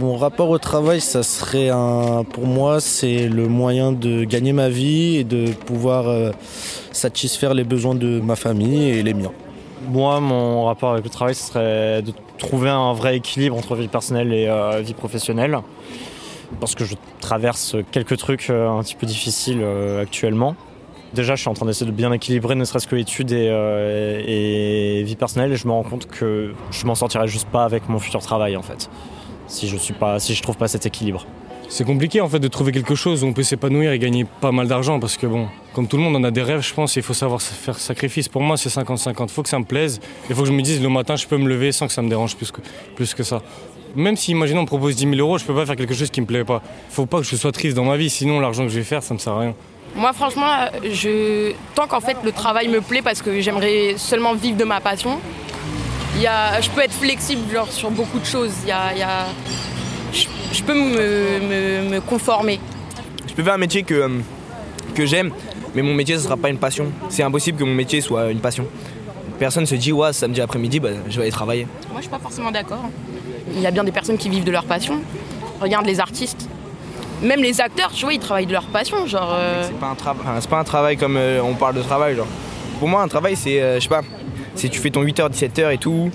Mon rapport au travail, ça serait un, pour moi, c'est le moyen de gagner ma vie et de pouvoir euh, satisfaire les besoins de ma famille et les miens. Moi, mon rapport avec le travail, ce serait de trouver un vrai équilibre entre vie personnelle et euh, vie professionnelle. Parce que je traverse quelques trucs euh, un petit peu difficiles actuellement. Déjà, je suis en train d'essayer de bien équilibrer ne serait-ce que études et, euh, et vie personnelle et je me rends compte que je m'en sortirai juste pas avec mon futur travail en fait. Si je suis pas, si je trouve pas cet équilibre. C'est compliqué en fait de trouver quelque chose où on peut s'épanouir et gagner pas mal d'argent parce que bon, comme tout le monde on a des rêves je pense, il faut savoir faire sacrifice. Pour moi c'est 50-50, faut que ça me plaise, il faut que je me dise le matin je peux me lever sans que ça me dérange plus que, plus que ça. Même si imaginons on me propose 10 000 euros, je peux pas faire quelque chose qui me plaît pas. Faut pas que je sois triste dans ma vie, sinon l'argent que je vais faire ça me sert à rien. Moi, franchement, je... tant qu'en fait le travail me plaît parce que j'aimerais seulement vivre de ma passion, il y a... je peux être flexible genre, sur beaucoup de choses. Y a, il y a... Je, je peux me, me- me conformer. Je peux faire un métier que, euh, que j'aime, mais mon métier ce sera pas une passion. C'est impossible que mon métier soit une passion. Personne se dit ouais samedi après-midi bah, je vais aller travailler. Moi, je suis pas forcément d'accord. Il y a bien des personnes qui vivent de leur passion. Regarde les artistes. Même les acteurs, tu vois, ils travaillent de leur passion. Genre, euh, C'est pas un enfin, pas un travail comme euh, on parle de travail genre. Pour moi un travail c'est euh, je sais pas, c'est tu fais ton 8h 17h et tout,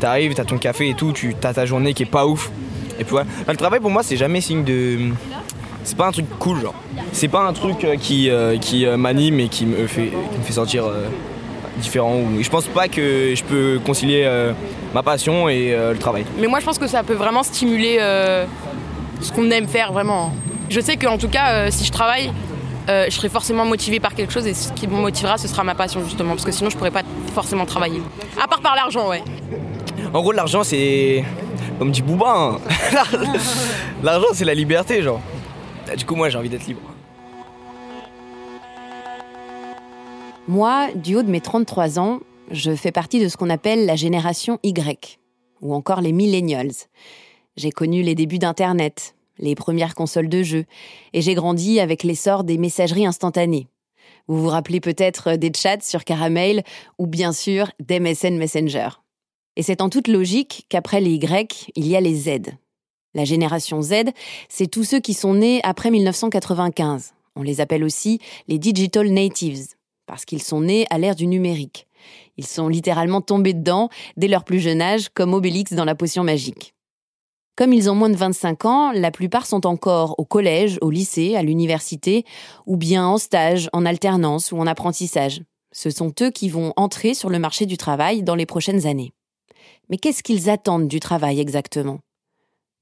t'arrives, t'as ton café et tout, tu as ta journée qui est pas ouf. Et puis voilà. Enfin, le travail pour moi c'est jamais signe de c'est pas un truc cool genre. C'est pas un truc euh, qui euh, qui euh, m'anime et qui me fait qui me fait sentir différent je pense pas que je peux concilier ma passion et le travail. Mais moi, je pense que ça peut vraiment stimuler ce qu'on aime faire vraiment. Je sais qu'en tout cas, si je travaille, euh, je serai forcément motivée par quelque chose et ce qui me motivera, ce sera ma passion justement, parce que sinon, je pourrais pas forcément travailler. À part par l'argent, ouais. En gros, l'argent, c'est. Comme dit Booba, hein. l'argent, c'est la liberté, genre. Du coup, moi, j'ai envie d'être libre. Moi, du haut de mes 33 ans, je fais partie de ce qu'on appelle la génération Y, ou encore les millennials. J'ai connu les débuts d'Internet, les premières consoles de jeux, et j'ai grandi avec l'essor des messageries instantanées. Vous vous rappelez peut-être des chats sur Caramel, ou bien sûr d'MSN Messenger. Et c'est en toute logique qu'après les Y, il y a les Z. La génération Z, c'est tous ceux qui sont nés après 1995. On les appelle aussi les digital natives parce qu'ils sont nés à l'ère du numérique. Ils sont littéralement tombés dedans dès leur plus jeune âge, comme Obélix dans la potion magique. Comme ils ont moins de 25 ans, la plupart sont encore au collège, au lycée, à l'université, ou bien en stage, en alternance ou en apprentissage. Ce sont eux qui vont entrer sur le marché du travail dans les prochaines années. Mais qu'est-ce qu'ils attendent du travail exactement?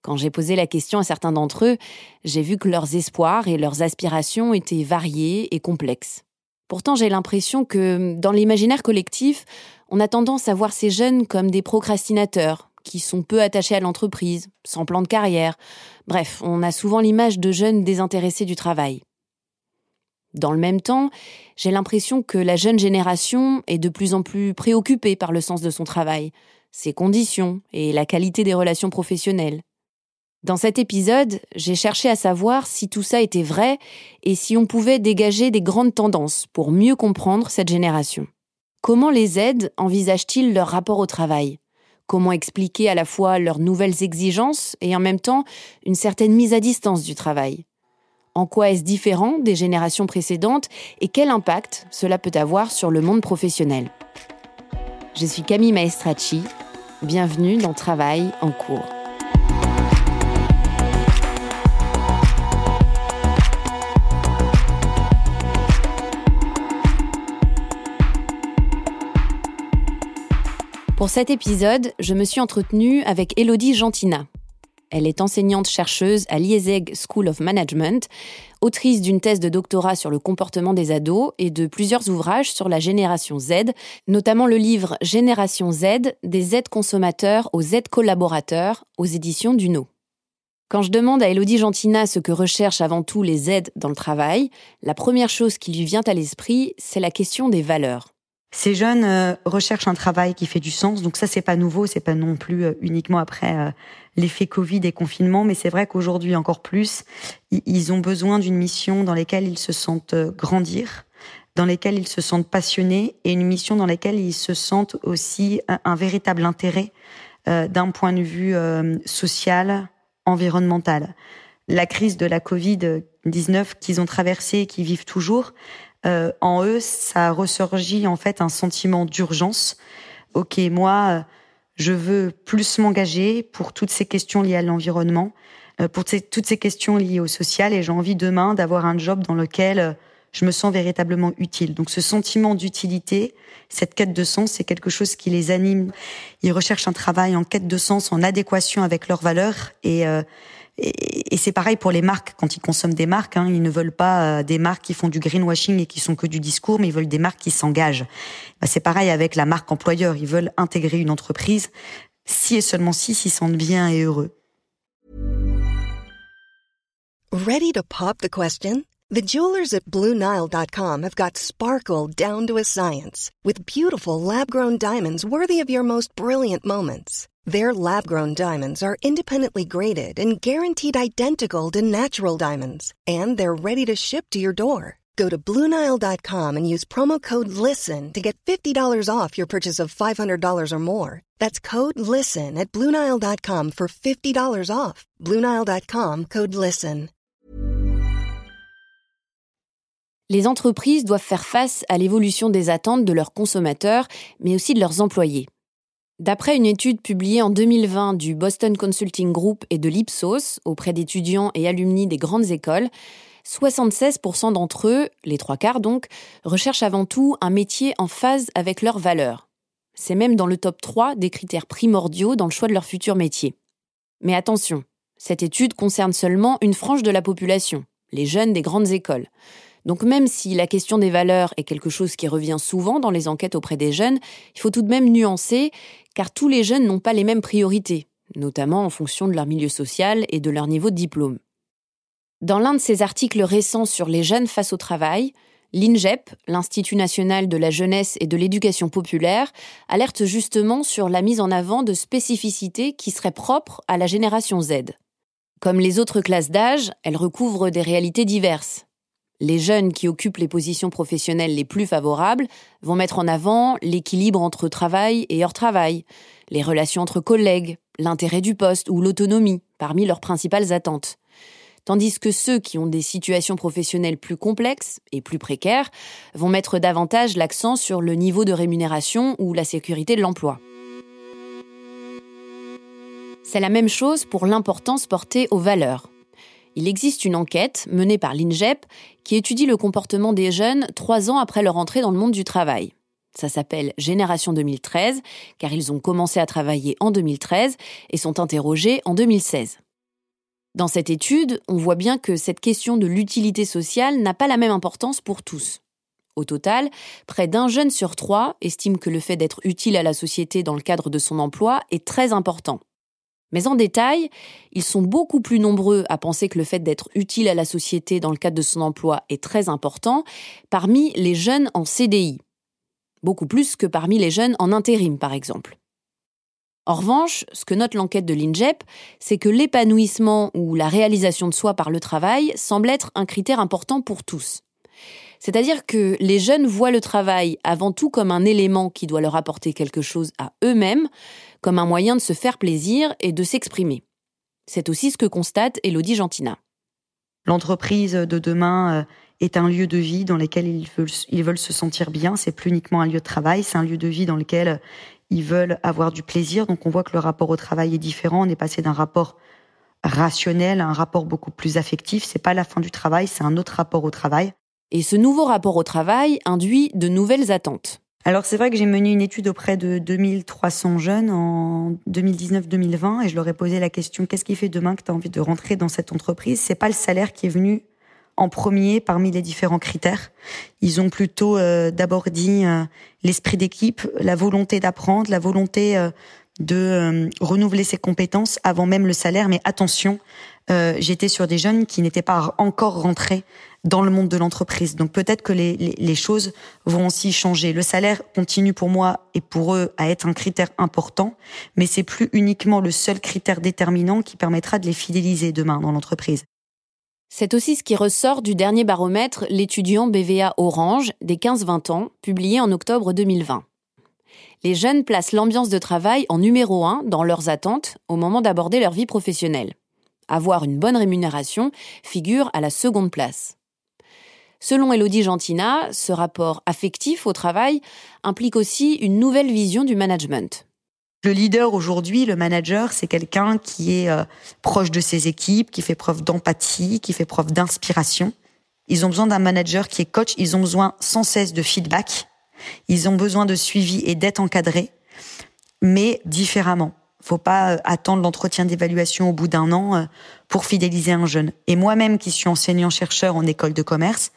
Quand j'ai posé la question à certains d'entre eux, j'ai vu que leurs espoirs et leurs aspirations étaient variés et complexes. Pourtant, j'ai l'impression que, dans l'imaginaire collectif, on a tendance à voir ces jeunes comme des procrastinateurs, qui sont peu attachés à l'entreprise, sans plan de carrière. Bref, on a souvent l'image de jeunes désintéressés du travail. Dans le même temps, j'ai l'impression que la jeune génération est de plus en plus préoccupée par le sens de son travail, ses conditions et la qualité des relations professionnelles. Dans cet épisode, j'ai cherché à savoir si tout ça était vrai et si on pouvait dégager des grandes tendances pour mieux comprendre cette génération. Comment les aides envisagent-ils leur rapport au travail? Comment expliquer à la fois leurs nouvelles exigences et en même temps une certaine mise à distance du travail. En quoi est-ce différent des générations précédentes et quel impact cela peut avoir sur le monde professionnel? Je suis Camille Maestracci, bienvenue dans Travail en cours. Pour cet épisode, je me suis entretenue avec Elodie Gentina. Elle est enseignante-chercheuse à l'IESEG School of Management, autrice d'une thèse de doctorat sur le comportement des ados et de plusieurs ouvrages sur la génération Z, notamment le livre Génération Z, des Z consommateurs aux Z collaborateurs aux éditions Duno. Quand je demande à Elodie Gentina ce que recherchent avant tout les Z dans le travail, la première chose qui lui vient à l'esprit, c'est la question des valeurs. Ces jeunes euh, recherchent un travail qui fait du sens, donc ça c'est pas nouveau, c'est pas non plus euh, uniquement après euh, l'effet Covid et confinement, mais c'est vrai qu'aujourd'hui encore plus, ils ont besoin d'une mission dans laquelle ils se sentent grandir, dans laquelle ils se sentent passionnés et une mission dans laquelle ils se sentent aussi un, véritable intérêt d'un point de vue social, environnemental. La crise de la Covid-19 qu'ils ont traversée et qui vivent toujours, euh, en eux, ça ressurgit en fait un sentiment d'urgence. Ok, moi, je veux plus m'engager pour toutes ces questions liées à l'environnement, euh, pour toutes ces questions liées au social, et j'ai envie demain d'avoir un job dans lequel euh, je me sens véritablement utile. Donc ce sentiment d'utilité, cette quête de sens, c'est quelque chose qui les anime. Ils recherchent un travail en quête de sens, en adéquation avec leurs valeurs et et, c'est pareil pour les marques. Quand ils consomment des marques, hein, ils ne veulent pas euh, des marques qui font du greenwashing et qui sont que du discours, mais ils veulent des marques qui s'engagent. Bah, c'est pareil avec la marque employeur. Ils veulent intégrer une entreprise si et seulement si s'ils sentent bien et heureux. Ready to pop the question? The jewelers at BlueNile.com have got sparkle down to a science with beautiful lab-grown diamonds worthy of your most brilliant moments. Their lab grown diamonds are independently graded and guaranteed identical to natural diamonds, and they're ready to ship to your door. Go to Bluenile.com and use promo code LISTEN to get $50 off your purchase of $500 or more. That's code LISTEN at Bluenile.com for $50 off. Bluenile.com code LISTEN. Les entreprises doivent faire face à l'évolution des attentes de leurs consommateurs, mais aussi de leurs employés. D'après une étude publiée en 2020 du Boston Consulting Group et de l'Ipsos auprès d'étudiants et alumni des grandes écoles, 76% d'entre eux, les trois quarts donc, recherchent avant tout un métier en phase avec leurs valeurs. C'est même dans le top 3 des critères primordiaux dans le choix de leur futur métier. Mais attention, cette étude concerne seulement une frange de la population, les jeunes des grandes écoles. Donc même si la question des valeurs est quelque chose qui revient souvent dans les enquêtes auprès des jeunes, il faut tout de même nuancer, car tous les jeunes n'ont pas les mêmes priorités, notamment en fonction de leur milieu social et de leur niveau de diplôme. Dans l'un de ses articles récents sur les jeunes face au travail, l'INGEP, l'Institut national de la jeunesse et de l'éducation populaire, alerte justement sur la mise en avant de spécificités qui seraient propres à la génération Z. Comme les autres classes d'âge, elle recouvre des réalités diverses, les jeunes qui occupent les positions professionnelles les plus favorables vont mettre en avant l'équilibre entre travail et hors travail, les relations entre collègues, l'intérêt du poste ou l'autonomie parmi leurs principales attentes. Tandis que ceux qui ont des situations professionnelles plus complexes et plus précaires vont mettre davantage l'accent sur le niveau de rémunération ou la sécurité de l'emploi. C'est la même chose pour l'importance portée aux valeurs il existe une enquête menée par l'INGEP qui étudie le comportement des jeunes trois ans après leur entrée dans le monde du travail. Ça s'appelle Génération 2013, car ils ont commencé à travailler en 2013 et sont interrogés en 2016. Dans cette étude, on voit bien que cette question de l'utilité sociale n'a pas la même importance pour tous. Au total, près d'un jeune sur trois estime que le fait d'être utile à la société dans le cadre de son emploi est très important. Mais en détail, ils sont beaucoup plus nombreux à penser que le fait d'être utile à la société dans le cadre de son emploi est très important parmi les jeunes en CDI. Beaucoup plus que parmi les jeunes en intérim, par exemple. En revanche, ce que note l'enquête de l'INJEP, c'est que l'épanouissement ou la réalisation de soi par le travail semble être un critère important pour tous. C'est-à-dire que les jeunes voient le travail avant tout comme un élément qui doit leur apporter quelque chose à eux-mêmes, comme un moyen de se faire plaisir et de s'exprimer. C'est aussi ce que constate Elodie Gentina. L'entreprise de demain euh, est un lieu de vie dans lequel ils veulent, ils veulent se sentir bien. C'est plus uniquement un lieu de travail, c'est un lieu de vie dans lequel euh, ils veulent avoir du plaisir. Donc on voit que le rapport au travail est différent. On est passé d'un rapport rationnel à un rapport beaucoup plus affectif. C'est pas la fin du travail, c'est un autre rapport au travail. Et ce nouveau rapport au travail induit de nouvelles attentes. Alors c'est vrai que j'ai mené une étude auprès de 2300 jeunes en 2019-2020 et je leur ai posé la question qu'est-ce qui fait demain que tu as envie de rentrer dans cette entreprise? C'est pas le salaire qui est venu en premier parmi les différents critères. Ils ont plutôt euh, d'abord dit euh, l'esprit d'équipe, la volonté d'apprendre, la volonté euh, de renouveler ses compétences avant même le salaire. Mais attention, j'étais sur des jeunes qui n'étaient pas encore rentrés dans le monde de l'entreprise. Donc peut-être que les, choses vont aussi changer. Le salaire continue pour moi et pour eux à être un critère important, mais c'est plus uniquement le seul critère déterminant qui permettra de les fidéliser demain dans l'entreprise. C'est aussi ce qui ressort du dernier baromètre L'étudiant BVA Orange des 15-20 ans, publié en octobre 2020. Les jeunes placent l'ambiance de travail en numéro un dans leurs attentes au moment d'aborder leur vie professionnelle. Avoir une bonne rémunération figure à la seconde place. Selon Elodie Gentina, ce rapport affectif au travail implique aussi une nouvelle vision du management. Le leader aujourd'hui, le manager, c'est quelqu'un qui est euh, proche de ses équipes, qui fait preuve d'empathie, qui fait preuve d'inspiration. Ils ont besoin d'un manager qui est coach, ils ont besoin sans cesse de feedback, ils ont besoin de suivi et d'être encadrés, mais différemment faut pas euh, attendre l'entretien d'évaluation au bout d'un an euh, pour fidéliser un jeune. Et moi-même, qui suis enseignant-chercheur en école de commerce,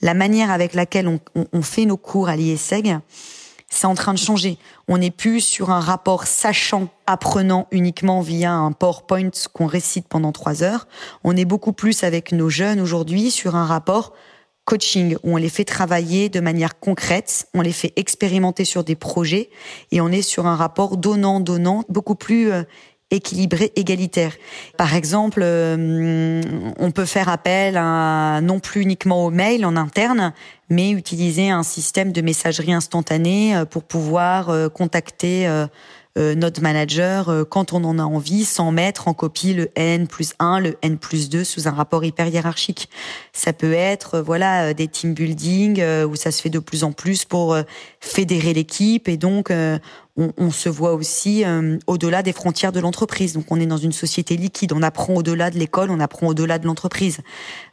la manière avec laquelle on, on, fait nos cours à l'IESEG, c'est en train de changer. On n'est plus sur un rapport sachant, apprenant uniquement via un PowerPoint qu'on récite pendant trois heures. On est beaucoup plus avec nos jeunes aujourd'hui sur un rapport coaching où on les fait travailler de manière concrète, on les fait expérimenter sur des projets et on est sur un rapport donnant-donnant beaucoup plus euh, équilibré, égalitaire. Par exemple, euh, on peut faire appel à, non plus uniquement au mail en interne, mais utiliser un système de messagerie instantanée euh, pour pouvoir contacter notre manager euh, quand on en a envie sans mettre en copie le N plus 1, le N plus 2 sous un rapport hyper hiérarchique. Ça peut être euh, voilà des team building où ça se fait de plus en plus pour fédérer l'équipe et donc on, se voit aussi au-delà des frontières de l'entreprise. Donc on est dans une société liquide, on apprend au-delà de l'école, on apprend au-delà de l'entreprise.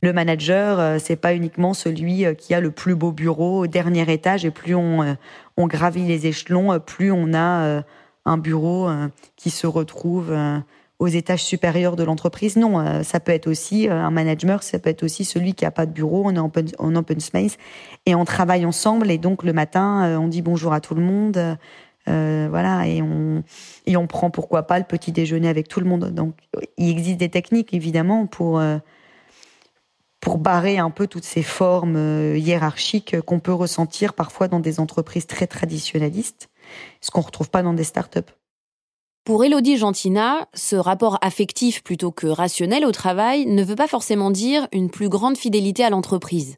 Le manager, c'est pas uniquement celui qui a le plus beau bureau au dernier étage et plus on gravit les échelons, plus on a un bureau euh, qui se retrouve euh, aux étages supérieurs de l'entreprise. Non, euh, ça peut être aussi un manager, ça peut être aussi celui qui a pas de bureau, on est en open, en open space et on travaille ensemble et donc le matin on dit bonjour à tout le monde, voilà et on et on prend pourquoi pas le petit déjeuner avec tout le monde. Donc il existe des techniques évidemment pour pour barrer un peu toutes ces formes hiérarchiques qu'on peut ressentir parfois dans des entreprises très traditionnalistes ce qu'on ne retrouve pas dans des startups. Pour Elodie Gentina, ce rapport affectif plutôt que rationnel au travail ne veut pas forcément dire une plus grande fidélité à l'entreprise.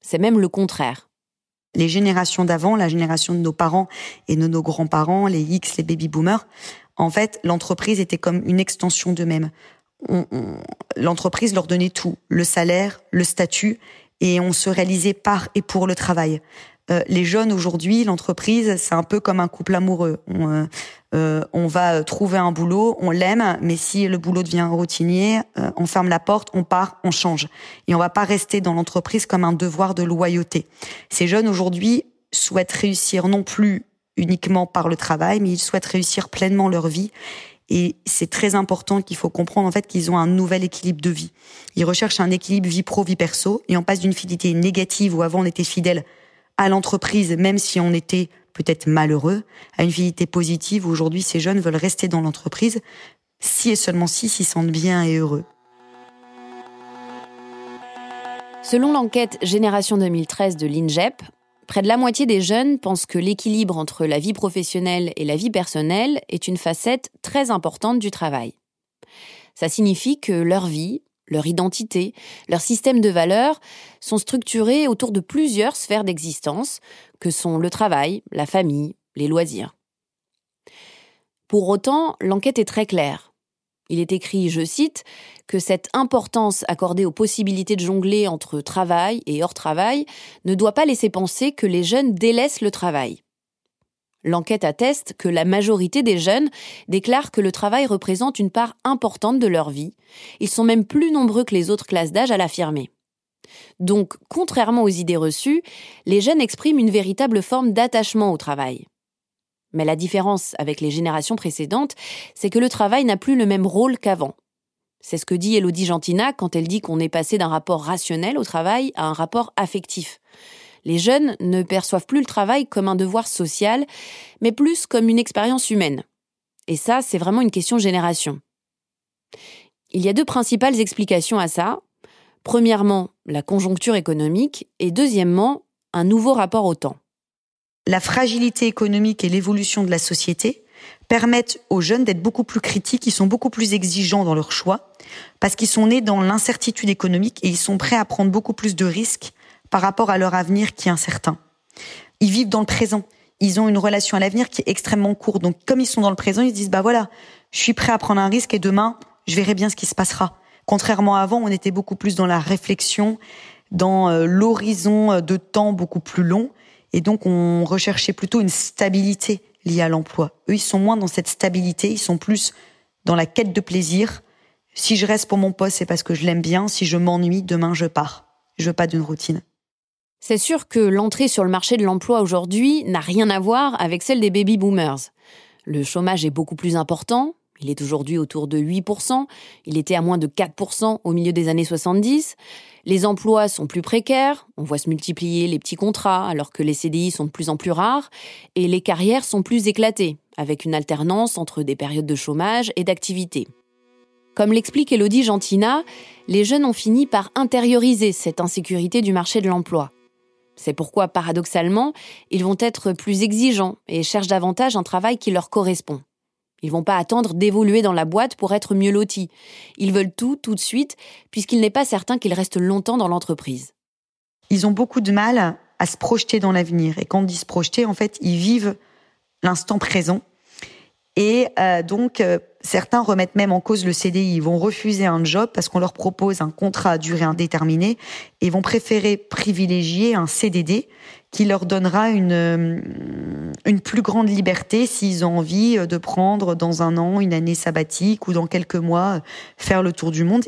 C'est même le contraire. Les générations d'avant, la génération de nos parents et de nos grands-parents, les X, les baby-boomers, en fait, l'entreprise était comme une extension d'eux-mêmes. L'entreprise leur donnait tout, le salaire, le statut, et on se réalisait par et pour le travail. Euh, les jeunes aujourd'hui, l'entreprise, c'est un peu comme un couple amoureux. On, euh, euh, on va trouver un boulot, on l'aime, mais si le boulot devient routinier, on ferme la porte, on part, on change. Et on va pas rester dans l'entreprise comme un devoir de loyauté. Ces jeunes aujourd'hui souhaitent réussir non plus uniquement par le travail, mais ils souhaitent réussir pleinement leur vie. Et c'est très important qu'il faut comprendre en fait qu'ils ont un nouvel équilibre de vie. Ils recherchent un équilibre vie pro vie perso et on passe d'une fidélité négative où avant on était fidèle à l'entreprise même si on était peut-être malheureux à une fidélité positive aujourd'hui ces jeunes veulent rester dans l'entreprise si et seulement si s'ils sentent bien et heureux. Selon l'enquête Génération 2013 de l'INGEP, près de la moitié des jeunes pensent que l'équilibre entre la vie professionnelle et la vie personnelle est une facette très importante du travail. Ça signifie que leur vie, leur identité, leur système de valeurs sont structurés autour de plusieurs sphères d'existence, que sont le travail, la famille, les loisirs. Pour autant, l'enquête est très claire. Il est écrit, je cite, que cette importance accordée aux possibilités de jongler entre travail et hors travail ne doit pas laisser penser que les jeunes délaissent le travail. L'enquête atteste que la majorité des jeunes déclarent que le travail représente une part importante de leur vie. Ils sont même plus nombreux que les autres classes d'âge à l'affirmer. Donc, contrairement aux idées reçues, les jeunes expriment une véritable forme d'attachement au travail. Mais la différence avec les générations précédentes, c'est que le travail n'a plus le même rôle qu'avant. C'est ce que dit Elodie Gentina quand elle dit qu'on est passé d'un rapport rationnel au travail à un rapport affectif. Les jeunes ne perçoivent plus le travail comme un devoir social, mais plus comme une expérience humaine. Et ça, c'est vraiment une question génération. Il y a deux principales explications à ça. Premièrement, la conjoncture économique et deuxièmement, un nouveau rapport au temps la fragilité économique et l'évolution de la société permettent aux jeunes d'être beaucoup plus critiques, ils sont beaucoup plus exigeants dans leurs choix, parce qu'ils sont nés dans l'incertitude économique et ils sont prêts à prendre beaucoup plus de risques par rapport à leur avenir qui est incertain. Ils vivent dans le présent. Ils ont une relation à l'avenir qui est extrêmement courte. Donc, comme ils sont dans le présent, ils se disent, bah voilà, je suis prêt à prendre un risque et demain, je verrai bien ce qui se passera. Contrairement à avant, on était beaucoup plus dans la réflexion, dans euh, l'horizon de temps beaucoup plus long. Et donc, on recherchait plutôt une stabilité liée à l'emploi. Eux, ils sont moins dans cette stabilité, ils sont plus dans la quête de plaisir. Si je reste pour mon poste, c'est parce que je l'aime bien. Si je m'ennuie, demain, je pars. Je veux pas d'une routine. C'est sûr que l'entrée sur le marché de l'emploi aujourd'hui n'a rien à voir avec celle des baby boomers. Le chômage est beaucoup plus important. Il est aujourd'hui autour de 8%. Il était à moins de 4% au milieu des années 70. Les emplois sont plus précaires, on voit se multiplier les petits contrats alors que les CDI sont de plus en plus rares, et les carrières sont plus éclatées, avec une alternance entre des périodes de chômage et d'activité. Comme l'explique Elodie Gentina, les jeunes ont fini par intérioriser cette insécurité du marché de l'emploi. C'est pourquoi, paradoxalement, ils vont être plus exigeants et cherchent davantage un travail qui leur correspond. Ils vont pas attendre d'évoluer dans la boîte pour être mieux lotis. Ils veulent tout, tout de suite, puisqu'il n'est pas certain qu'ils restent longtemps dans l'entreprise. Ils ont beaucoup de mal à se projeter dans l'avenir. Et quand dit se projeter, en fait, ils vivent l'instant présent. Et euh, donc, euh, certains remettent même en cause le CDI. Ils vont refuser un job parce qu'on leur propose un contrat à durée indéterminée et vont préférer privilégier un CDD qui leur donnera une, euh, une plus grande liberté s'ils ont envie de prendre dans un an une année sabbatique ou dans quelques mois faire le tour du monde.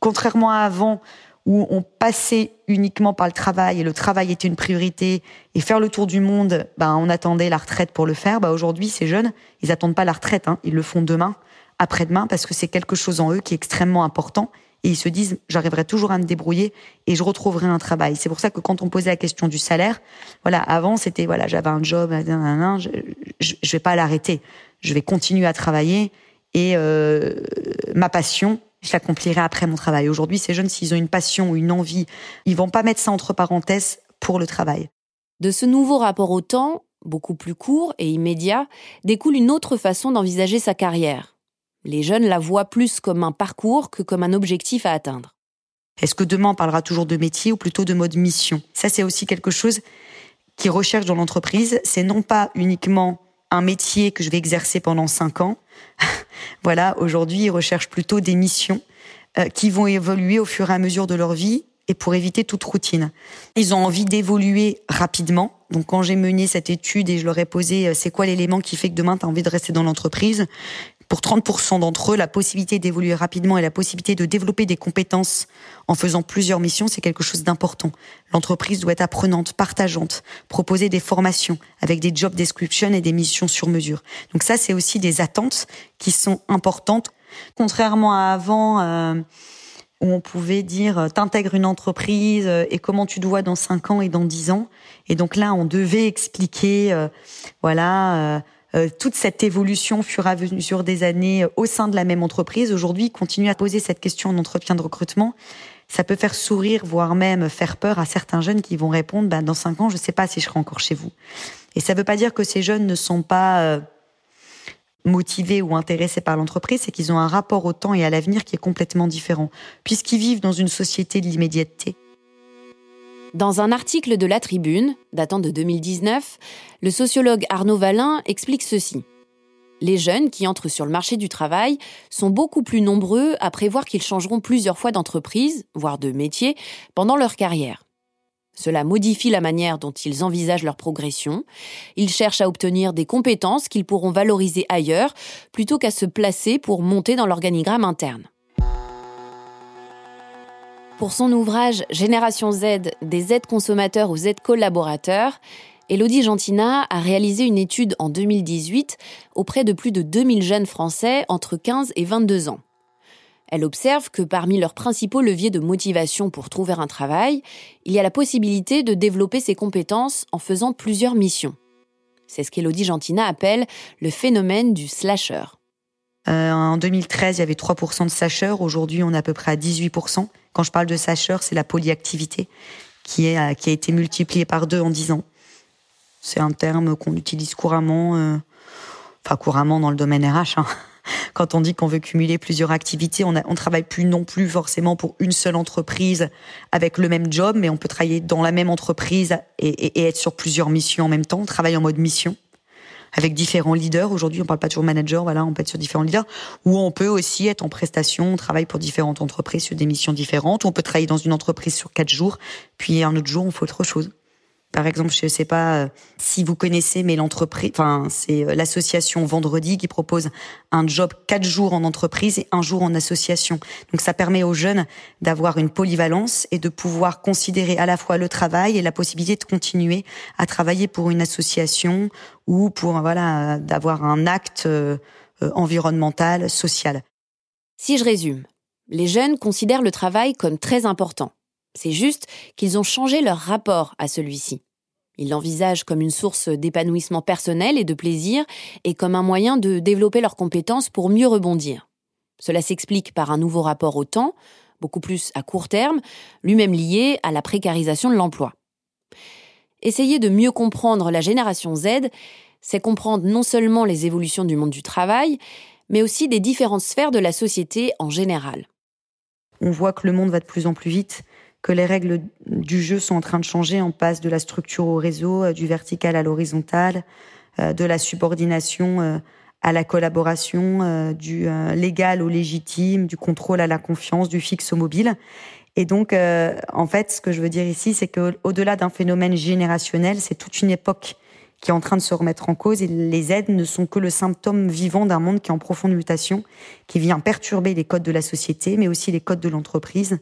contrairement à avant, où on passait uniquement par le travail et le travail était une priorité et faire le tour du monde, ben on attendait la retraite pour le faire. Ben aujourd'hui, ces jeunes, ils attendent pas la retraite, hein, ils le font demain, après-demain, parce que c'est quelque chose en eux qui est extrêmement important et ils se disent j'arriverai toujours à me débrouiller et je retrouverai un travail. C'est pour ça que quand on posait la question du salaire, voilà, avant c'était voilà, j'avais un job, je, je, je vais pas l'arrêter, je vais continuer à travailler et euh, ma passion, je l'accomplirai après mon travail. Aujourd'hui, ces jeunes, s'ils ont une passion ou une envie, ils vont pas mettre ça entre parenthèses pour le travail. De ce nouveau rapport au temps, beaucoup plus court et immédiat, découle une autre façon d'envisager sa carrière. Les jeunes la voient plus comme un parcours que comme un objectif à atteindre. Est-ce que demain on parlera toujours de métier ou plutôt de mode mission? Ça, c'est aussi quelque chose qui recherche dans l'entreprise. C'est non pas uniquement un métier que je vais exercer pendant cinq ans. voilà, aujourd'hui, ils recherchent plutôt des missions euh, qui vont évoluer au fur et à mesure de leur vie et pour éviter toute routine. Ils ont envie d'évoluer rapidement. Donc quand j'ai mené cette étude et je leur ai posé euh, c'est quoi l'élément qui fait que demain tu as envie de rester dans l'entreprise, pour 30% d'entre eux, la possibilité d'évoluer rapidement et la possibilité de développer des compétences en faisant plusieurs missions, c'est quelque chose d'important. L'entreprise doit être apprenante, partageante, proposer des formations avec des job descriptions et des missions sur mesure. Donc ça, c'est aussi des attentes qui sont importantes. Contrairement à avant, euh, où on pouvait dire euh, t'intègres une entreprise euh, et comment tu dois dans 5 ans et dans 10 ans? Et donc là, on devait expliquer, voilà toute cette évolution fur et à mesure des années euh, au sein de la même entreprise. Aujourd'hui, continuer à poser cette question en entretien de recrutement, ça peut faire sourire, voire même faire peur à certains jeunes qui vont répondre bah, dans cinq ans, je ne sais pas si je serai encore chez vous. Et ça ne veut pas dire que ces jeunes ne sont pas euh, motivés ou intéressés par l'entreprise, c'est qu'ils ont un rapport au temps et à l'avenir qui est complètement différent, puisqu'ils vivent dans une société de l'immédiateté. Dans un article de La Tribune, datant de 2019, le sociologue Arnaud Valin explique ceci. Les jeunes qui entrent sur le marché du travail sont beaucoup plus nombreux à prévoir qu'ils changeront plusieurs fois d'entreprise, voire de métier, pendant leur carrière. Cela modifie la manière dont ils envisagent leur progression. Ils cherchent à obtenir des compétences qu'ils pourront valoriser ailleurs plutôt qu'à se placer pour monter dans l'organigramme interne. Pour son ouvrage Génération Z, des aides consommateurs aux aides collaborateurs, Elodie Gentina a réalisé une étude en 2018 auprès de plus de 2000 jeunes Français entre 15 et 22 ans. Elle observe que parmi leurs principaux leviers de motivation pour trouver un travail, il y a la possibilité de développer ses compétences en faisant plusieurs missions. C'est ce qu'Elodie Gentina appelle le phénomène du slasher. Euh, en 2013, il y avait 3% de slasheurs. Aujourd'hui, on est à peu près à 18%. Quand je parle de slasher, c'est la polyactivité qui, est, euh, qui a été multipliée par deux en 10 ans. C'est un terme qu'on utilise couramment, euh, enfin couramment dans le domaine RH. Hein. Quand on dit qu'on veut cumuler plusieurs activités, on, ne travaille plus non plus forcément pour une seule entreprise avec le même job, mais on peut travailler dans la même entreprise et, et, et être sur plusieurs missions en même temps. On travaille en mode mission avec différents leaders. Aujourd'hui, on parle pas toujours manager, voilà, on peut être sur différents leaders. Ou on peut aussi être en prestation, on travaille pour différentes entreprises sur des missions différentes. Ou on peut travailler dans une entreprise sur quatre jours, puis un autre jour, on fait autre chose. Par exemple, je ne sais pas euh, si vous connaissez, mais l'entreprise, enfin, c'est euh, l'association Vendredi qui propose un job quatre jours en entreprise et un jour en association. Donc, ça permet aux jeunes d'avoir une polyvalence et de pouvoir considérer à la fois le travail et la possibilité de continuer à travailler pour une association ou pour, voilà, d'avoir un acte euh, environnemental, social. Si je résume, les jeunes considèrent le travail comme très important. C'est juste qu'ils ont changé leur rapport à celui-ci. Ils l'envisagent comme une source d'épanouissement personnel et de plaisir et comme un moyen de développer leurs compétences pour mieux rebondir. Cela s'explique par un nouveau rapport au temps, beaucoup plus à court terme, lui-même lié à la précarisation de l'emploi. Essayer de mieux comprendre la génération Z, c'est comprendre non seulement les évolutions du monde du travail, mais aussi des différentes sphères de la société en général. On voit que le monde va de plus en plus vite que les règles du jeu sont en train de changer. On passe de la structure au réseau, euh, du vertical à l'horizontal, euh, de la subordination euh, à la collaboration, du légal au légitime, du contrôle à la confiance, du fixe au mobile. Et donc, en fait, ce que je veux dire ici, c'est que au-delà d'un phénomène générationnel, c'est toute une époque qui est en train de se remettre en cause et les aides ne sont que le symptôme vivant d'un monde qui est en profonde mutation, qui vient perturber les codes de la société, mais aussi les codes de l'entreprise,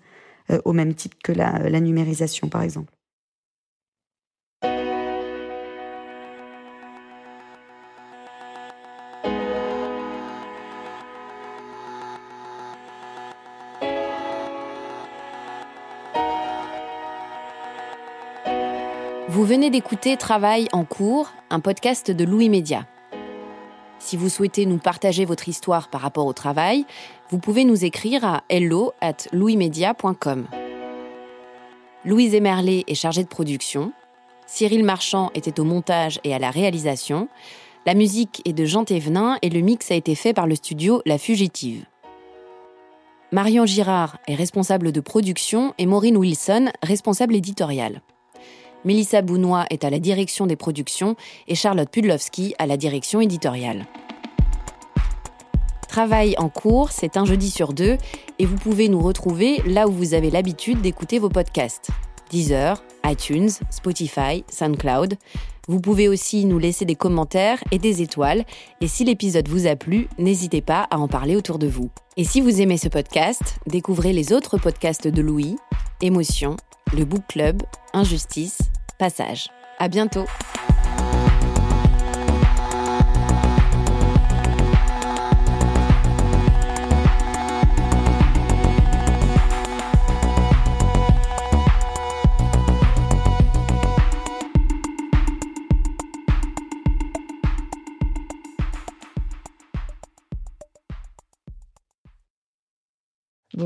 euh, au même titre que la, la numérisation, par exemple. Vous venez d'écouter Travail en cours, un podcast de Louis Média. Si vous souhaitez nous partager votre histoire par rapport au travail, vous pouvez nous écrire à hello at louismedia.com. Louise Emerlet est chargée de production. Cyril Marchand était au montage et à la réalisation. La musique est de Jean Thévenin et le mix a été fait par le studio La Fugitive. Marion Girard est responsable de production et Maureen Wilson, responsable éditoriale. Mélissa Bounois est à la direction des productions et Charlotte Pudlowski à la direction éditoriale. Travail en cours, c'est un jeudi sur deux et vous pouvez nous retrouver là où vous avez l'habitude d'écouter vos podcasts. Deezer, iTunes, Spotify, SoundCloud. Vous pouvez aussi nous laisser des commentaires et des étoiles. Et si l'épisode vous a plu, n'hésitez pas à en parler autour de vous. Et si vous aimez ce podcast, découvrez les autres podcasts de Louis, Émotion, le Book Club, Injustice, Passage. À bientôt!